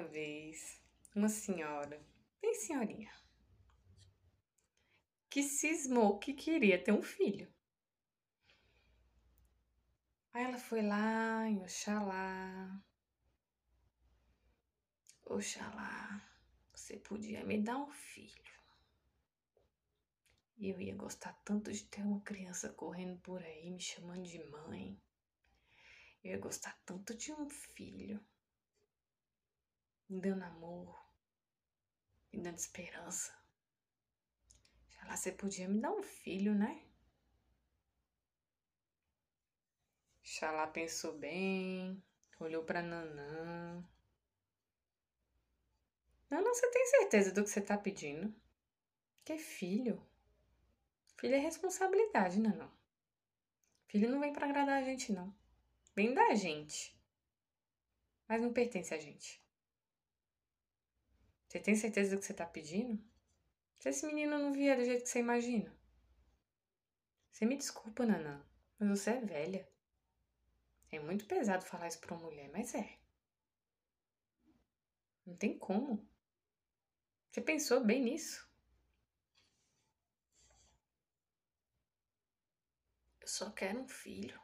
uma vez uma senhora, bem senhorinha, que cismou que queria ter um filho. Aí ela foi lá em Oxalá. Oxalá, você podia me dar um filho. E eu ia gostar tanto de ter uma criança correndo por aí, me chamando de mãe. Eu ia gostar tanto de um filho. Me dando amor. Me dando esperança. Já lá você podia me dar um filho, né? Xalá pensou bem, olhou para Nanã. Nanã, você tem certeza do que você tá pedindo? Que filho? Filho é responsabilidade, não. Filho não vem para agradar a gente, não. Vem da gente. Mas não pertence a gente. Você tem certeza do que você tá pedindo? Se esse menino não vier do jeito que você imagina. Você me desculpa, Nanã, mas você é velha. É muito pesado falar isso pra uma mulher, mas é. Não tem como. Você pensou bem nisso? só quero um filho.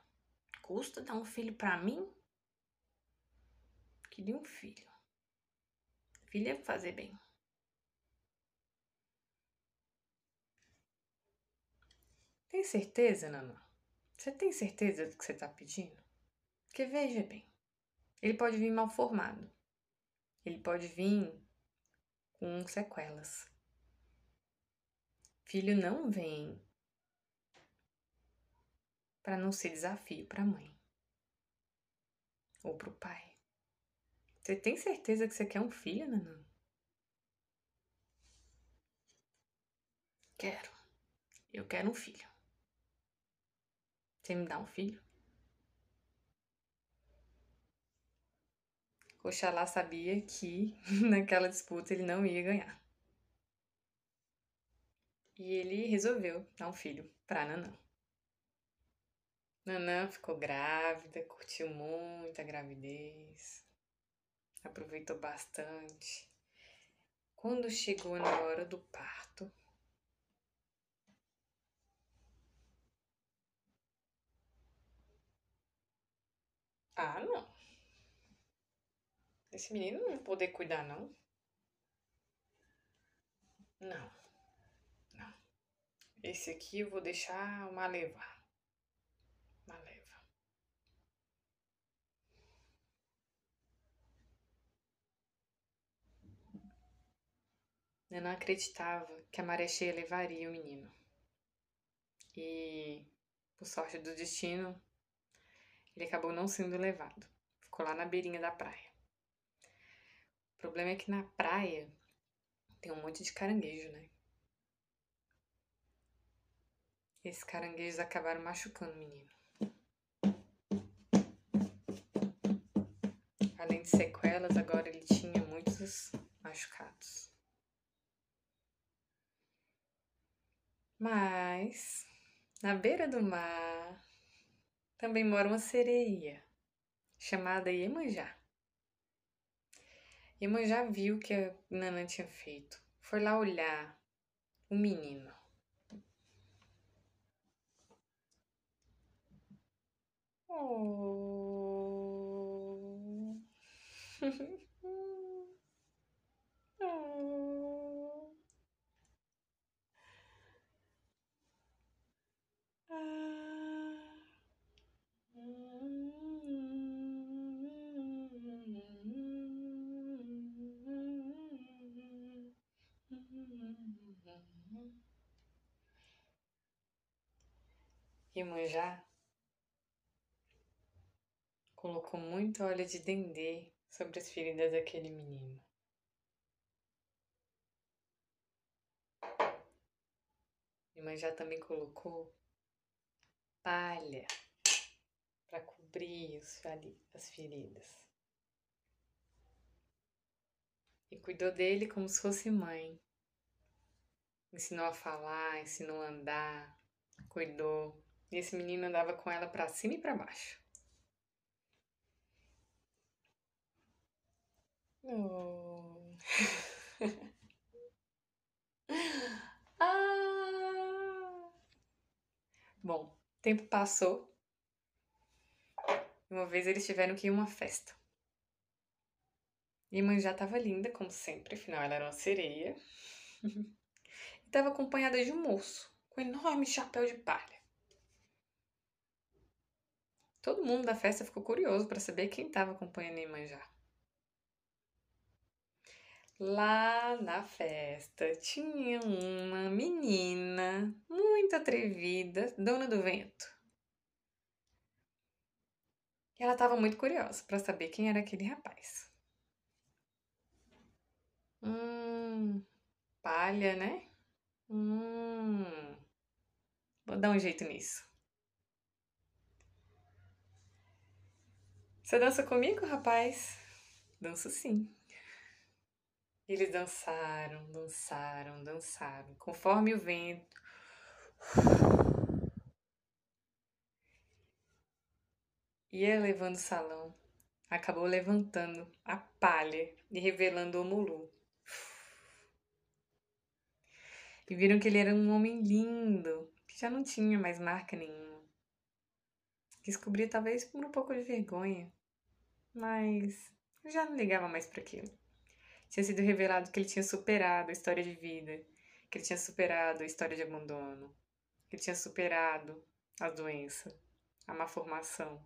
Custa dar um filho para mim? Queria um filho. Filho é fazer bem. Tem certeza, Nana? Você tem certeza do que você tá pedindo? Porque veja bem, ele pode vir mal formado. Ele pode vir com sequelas. Filho não vem para não ser desafio para a mãe ou para o pai. Você tem certeza que você quer um filho, Nanã? Quero. Eu quero um filho. Você me dá um filho? Oxalá sabia que naquela disputa ele não ia ganhar. E ele resolveu dar um filho para Nanã. Nanã ficou grávida, curtiu muito a gravidez, aproveitou bastante. Quando chegou na hora do parto, Ah, não. Esse menino não poder cuidar, não. Não. Não. Esse aqui eu vou deixar uma levar. Eu não acreditava que a maré cheia levaria o menino. E, por sorte do destino, ele acabou não sendo levado. Ficou lá na beirinha da praia. O problema é que na praia tem um monte de caranguejo, né? Esses caranguejos acabaram machucando o menino. Além de sequelas, agora ele tinha muitos Mas na beira do mar também mora uma sereia chamada Iemanjá. Iemanjá viu o que a Nanã tinha feito. Foi lá olhar o menino. Oh. oh. Iemanjá colocou muito óleo de dendê sobre as feridas daquele menino. Iemanjá também colocou palha para cobrir as feridas. E cuidou dele como se fosse mãe. Ensinou a falar, ensinou a andar, cuidou. E esse menino andava com ela para cima e para baixo. Oh. ah. Bom, tempo passou. Uma vez eles tiveram que ir a uma festa. E mãe já estava linda, como sempre, afinal ela era uma sereia. e estava acompanhada de um moço com um enorme chapéu de palha. Todo mundo da festa ficou curioso para saber quem estava acompanhando Iemanjá. Lá na festa tinha uma menina muito atrevida, dona do vento. E ela estava muito curiosa para saber quem era aquele rapaz. Hum, palha, né? Hum, vou dar um jeito nisso. Você dança comigo, rapaz? Danço sim. Eles dançaram, dançaram, dançaram, conforme o vento. Ia levando o salão, acabou levantando a palha e revelando o Mulu. E viram que ele era um homem lindo, que já não tinha mais marca nenhuma. Descobri talvez por um pouco de vergonha, mas eu já não ligava mais para aquilo. Tinha sido revelado que ele tinha superado a história de vida, que ele tinha superado a história de abandono, que ele tinha superado a doença, a má formação.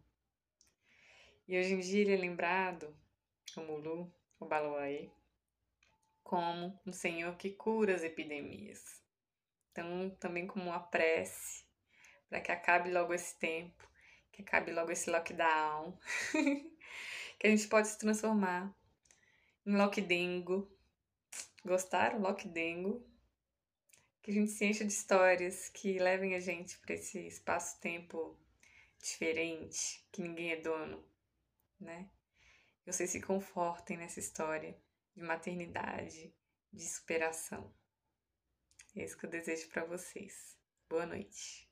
E hoje em dia ele é lembrado, o Mulu, o Baloaê, como um senhor que cura as epidemias. Então, também como uma prece para que acabe logo esse tempo, que acabe logo esse lockdown, que a gente pode se transformar em Lockdengo. Gostaram? Lockdengo. Que a gente se encha de histórias que levem a gente para esse espaço-tempo diferente, que ninguém é dono, né? Vocês se confortem nessa história de maternidade, de superação. É isso que eu desejo para vocês. Boa noite.